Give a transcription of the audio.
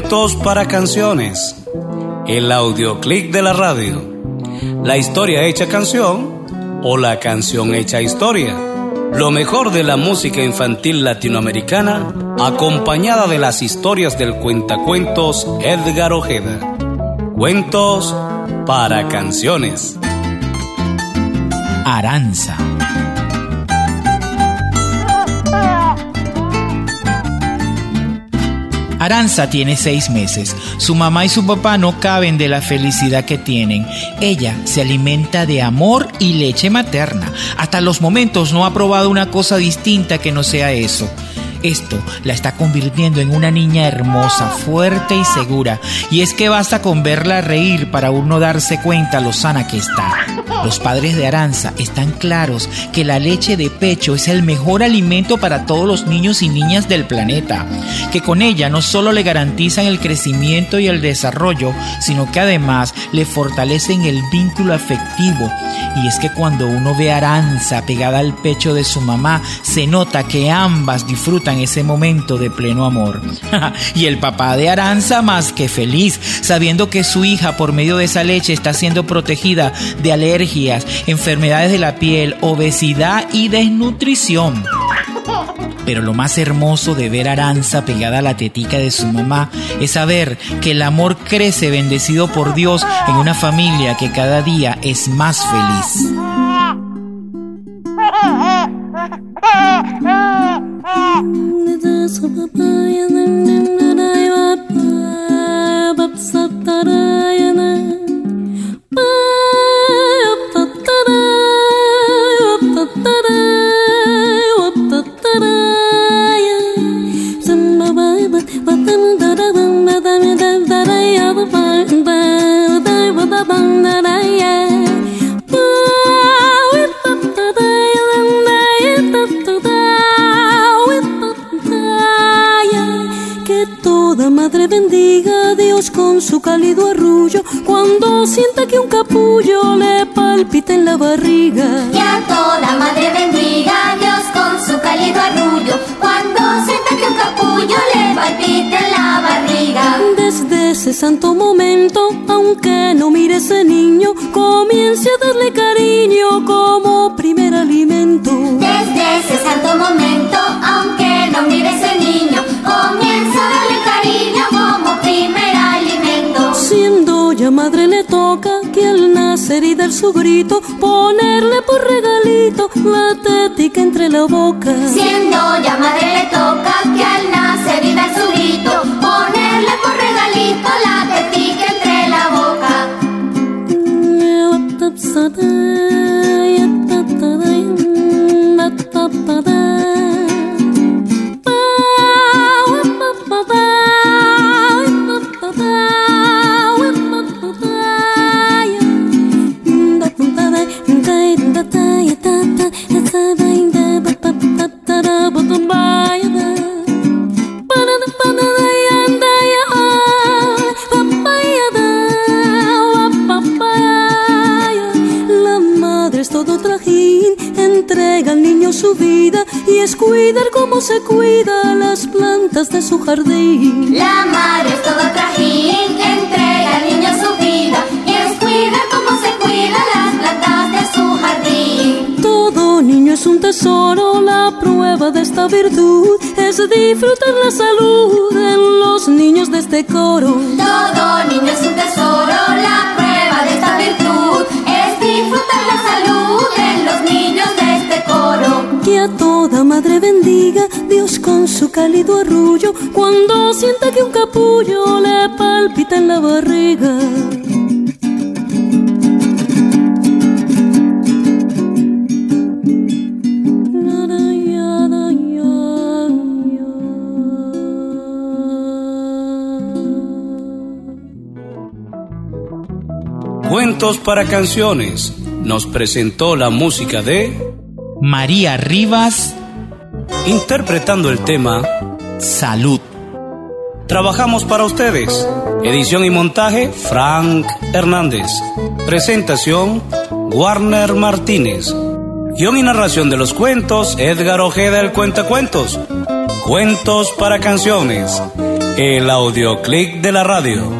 Cuentos para canciones. El audioclick de la radio. La historia hecha canción o la canción hecha historia. Lo mejor de la música infantil latinoamericana acompañada de las historias del cuentacuentos Edgar Ojeda. Cuentos para canciones. Aranza. Aranza tiene seis meses. Su mamá y su papá no caben de la felicidad que tienen. Ella se alimenta de amor y leche materna. Hasta los momentos no ha probado una cosa distinta que no sea eso. Esto la está convirtiendo en una niña hermosa, fuerte y segura. Y es que basta con verla reír para uno darse cuenta lo sana que está. Los padres de Aranza están claros que la leche de pecho es el mejor alimento para todos los niños y niñas del planeta, que con ella no solo le garantizan el crecimiento y el desarrollo, sino que además le fortalecen el vínculo afectivo. Y es que cuando uno ve a Aranza pegada al pecho de su mamá, se nota que ambas disfrutan ese momento de pleno amor. y el papá de Aranza más que feliz, sabiendo que su hija por medio de esa leche está siendo protegida de alergias, enfermedades de la piel, obesidad y desnutrición. Pero lo más hermoso de ver a Aranza pegada a la tetica de su mamá es saber que el amor crece bendecido por Dios en una familia que cada día es más feliz. Con su cálido arrullo cuando sienta que un capullo le palpita en la barriga. Y a toda madre bendiga a Dios con su cálido arrullo cuando sienta que un capullo le palpita en la barriga. Desde ese santo momento, aunque no mire ese niño, comience a darle cariño como primer alimento. Desde ese y dar su grito, ponerle por regalito la tética entre la boca. Siendo ya madre le toca que al nacer y dar su grito, entrega al niño su vida y es cuidar como se cuida las plantas de su jardín. La madre es todo trajín, entrega al niño su vida y es cuidar como se cuida las plantas de su jardín. Todo niño es un tesoro, la prueba de esta virtud es disfrutar la salud en los niños de este coro. Todo niño es un tesoro, la prueba de esta virtud es disfrutar la salud en los niños. Que a toda madre bendiga Dios con su cálido arrullo cuando sienta que un capullo le palpita en la barriga. Cuentos para canciones. Nos presentó la música de María Rivas, interpretando el tema Salud. Trabajamos para ustedes. Edición y montaje Frank Hernández. Presentación Warner Martínez. Guión y narración de los cuentos Edgar Ojeda el Cuentacuentos. Cuentos para canciones. El audioclick de la radio.